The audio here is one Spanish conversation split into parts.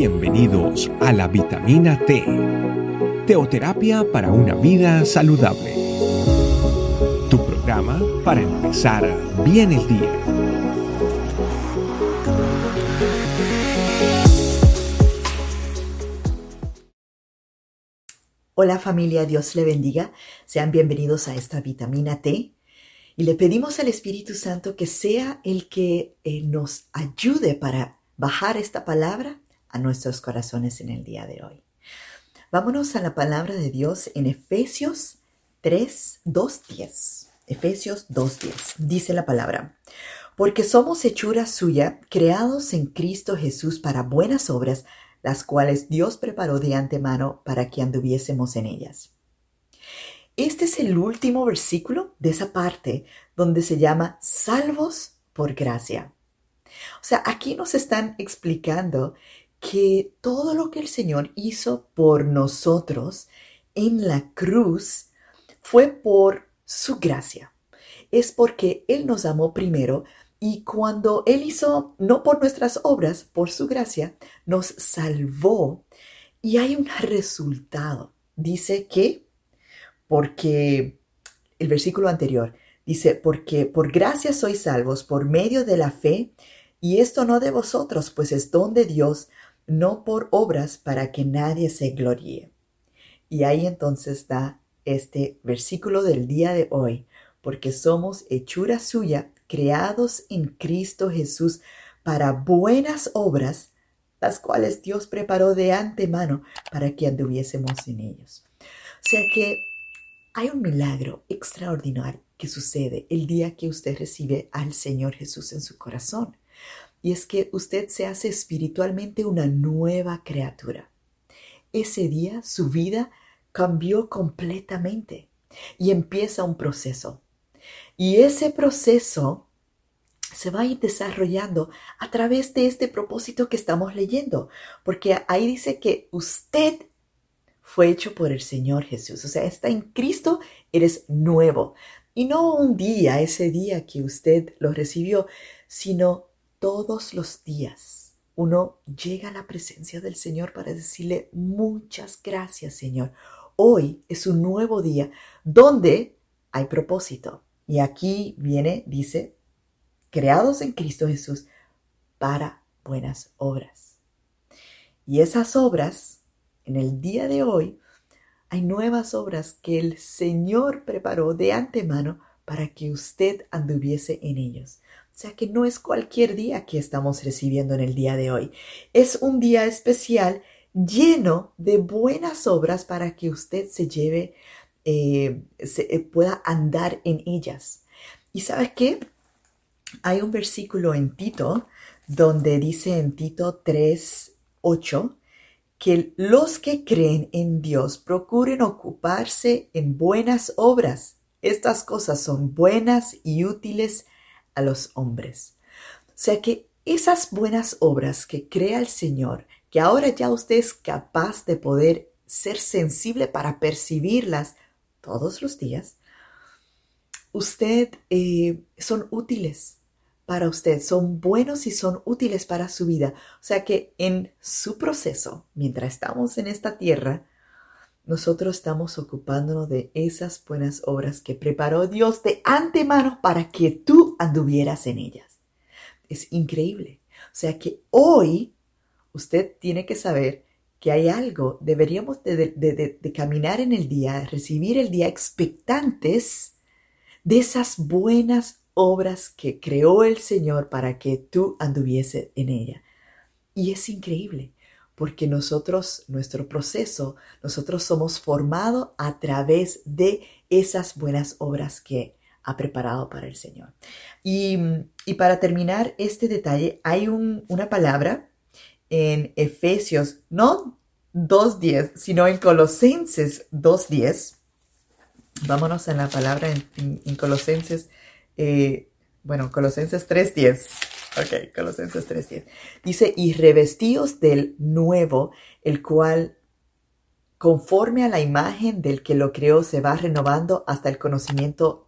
Bienvenidos a la vitamina T, teoterapia para una vida saludable. Tu programa para empezar bien el día. Hola familia, Dios le bendiga. Sean bienvenidos a esta vitamina T. Y le pedimos al Espíritu Santo que sea el que eh, nos ayude para bajar esta palabra a nuestros corazones en el día de hoy. Vámonos a la palabra de Dios en Efesios 3, 2, 10. Efesios 2, 10. Dice la palabra, porque somos hechura suya, creados en Cristo Jesús para buenas obras, las cuales Dios preparó de antemano para que anduviésemos en ellas. Este es el último versículo de esa parte donde se llama salvos por gracia. O sea, aquí nos están explicando que todo lo que el Señor hizo por nosotros en la cruz fue por su gracia. Es porque Él nos amó primero y cuando Él hizo, no por nuestras obras, por su gracia, nos salvó y hay un resultado. Dice que, porque el versículo anterior dice, porque por gracia sois salvos por medio de la fe, y esto no de vosotros, pues es don de Dios, no por obras para que nadie se gloríe. Y ahí entonces da este versículo del día de hoy, porque somos hechura suya, creados en Cristo Jesús para buenas obras, las cuales Dios preparó de antemano para que anduviésemos en ellos. O sea que hay un milagro extraordinario que sucede el día que usted recibe al Señor Jesús en su corazón y es que usted se hace espiritualmente una nueva criatura. Ese día su vida cambió completamente y empieza un proceso. Y ese proceso se va a ir desarrollando a través de este propósito que estamos leyendo, porque ahí dice que usted fue hecho por el Señor Jesús, o sea, está en Cristo, eres nuevo. Y no un día, ese día que usted lo recibió, sino todos los días uno llega a la presencia del Señor para decirle muchas gracias Señor. Hoy es un nuevo día donde hay propósito. Y aquí viene, dice, creados en Cristo Jesús para buenas obras. Y esas obras, en el día de hoy, hay nuevas obras que el Señor preparó de antemano para que usted anduviese en ellos. Sea que no es cualquier día que estamos recibiendo en el día de hoy. Es un día especial lleno de buenas obras para que usted se lleve, eh, se, eh, pueda andar en ellas. ¿Y sabes qué? Hay un versículo en Tito donde dice en Tito 3, 8, que los que creen en Dios procuren ocuparse en buenas obras. Estas cosas son buenas y útiles a los hombres. O sea que esas buenas obras que crea el Señor, que ahora ya usted es capaz de poder ser sensible para percibirlas todos los días, usted eh, son útiles para usted, son buenos y son útiles para su vida. O sea que en su proceso, mientras estamos en esta tierra, nosotros estamos ocupándonos de esas buenas obras que preparó Dios de antemano para que tú anduvieras en ellas. Es increíble. O sea que hoy usted tiene que saber que hay algo, deberíamos de, caminar en el día, recibir el día expectantes de esas buenas obras que creó el Señor para que tú anduviese en ella. Y es increíble porque nosotros, nuestro proceso, nosotros somos formados a través de esas buenas obras que ha preparado para el Señor. Y, para terminar este detalle, hay una palabra en Efesios, no 2.10, sino en Colosenses 2.10. Vámonos a la palabra en, Colosenses, eh, bueno, Colosenses 3.10. Ok, Colosenses 3.10. Dice, y revestíos del nuevo, el cual conforme a la imagen del que lo creó, se va renovando hasta el conocimiento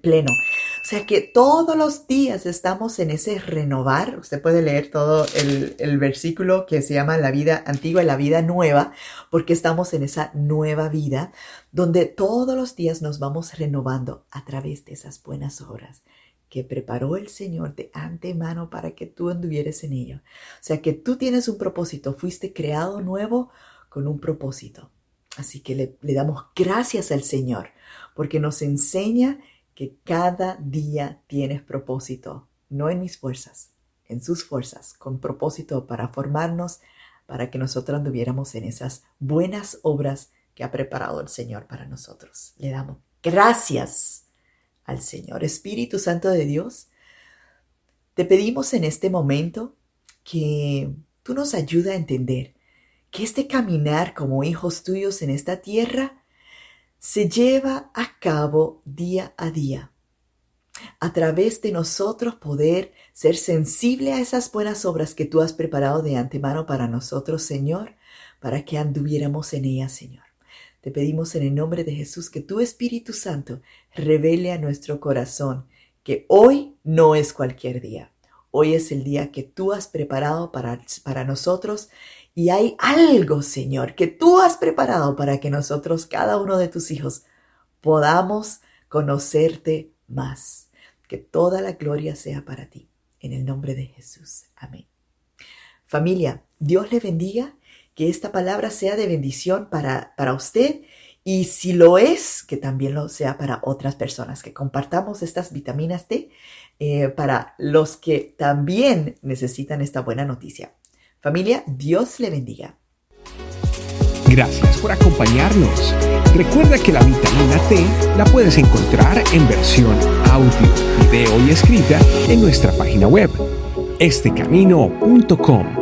pleno. O sea que todos los días estamos en ese renovar. Usted puede leer todo el, el versículo que se llama la vida antigua y la vida nueva, porque estamos en esa nueva vida donde todos los días nos vamos renovando a través de esas buenas obras que preparó el Señor de antemano para que tú anduvieras en ello. O sea que tú tienes un propósito, fuiste creado nuevo con un propósito. Así que le, damos gracias al Señor porque nos enseña que cada día tienes propósito, no en mis fuerzas, en sus fuerzas, con propósito para formarnos, para que nosotros anduviéramos en esas buenas obras que ha preparado el Señor para nosotros. Le damos gracias al Señor Espíritu Santo de Dios. Te pedimos en este momento que tú nos ayudes a entender que este caminar como hijos tuyos en esta tierra se lleva a cabo día a día. A través de nosotros poder ser sensible a esas buenas obras que tú has preparado de antemano para nosotros, Señor, para que anduviéramos en ellas, Señor. Te pedimos en el nombre de Jesús que tu Espíritu Santo revele a nuestro corazón que hoy no es cualquier día. Hoy es el día que tú has preparado para, para nosotros y hay algo, Señor, que tú has preparado para que nosotros, cada uno de tus hijos, podamos conocerte más. Que toda la gloria sea para ti. En el nombre de Jesús. Amén. Familia, Dios le bendiga. Que esta palabra sea de bendición para, para usted y si lo es, que también lo sea para otras personas, que compartamos estas vitaminas D eh, para los que también necesitan esta buena noticia. Familia, Dios le bendiga. Gracias por acompañarnos. Recuerda que la vitamina T la puedes encontrar en versión audio, video y escrita en nuestra página web, estecamino.com.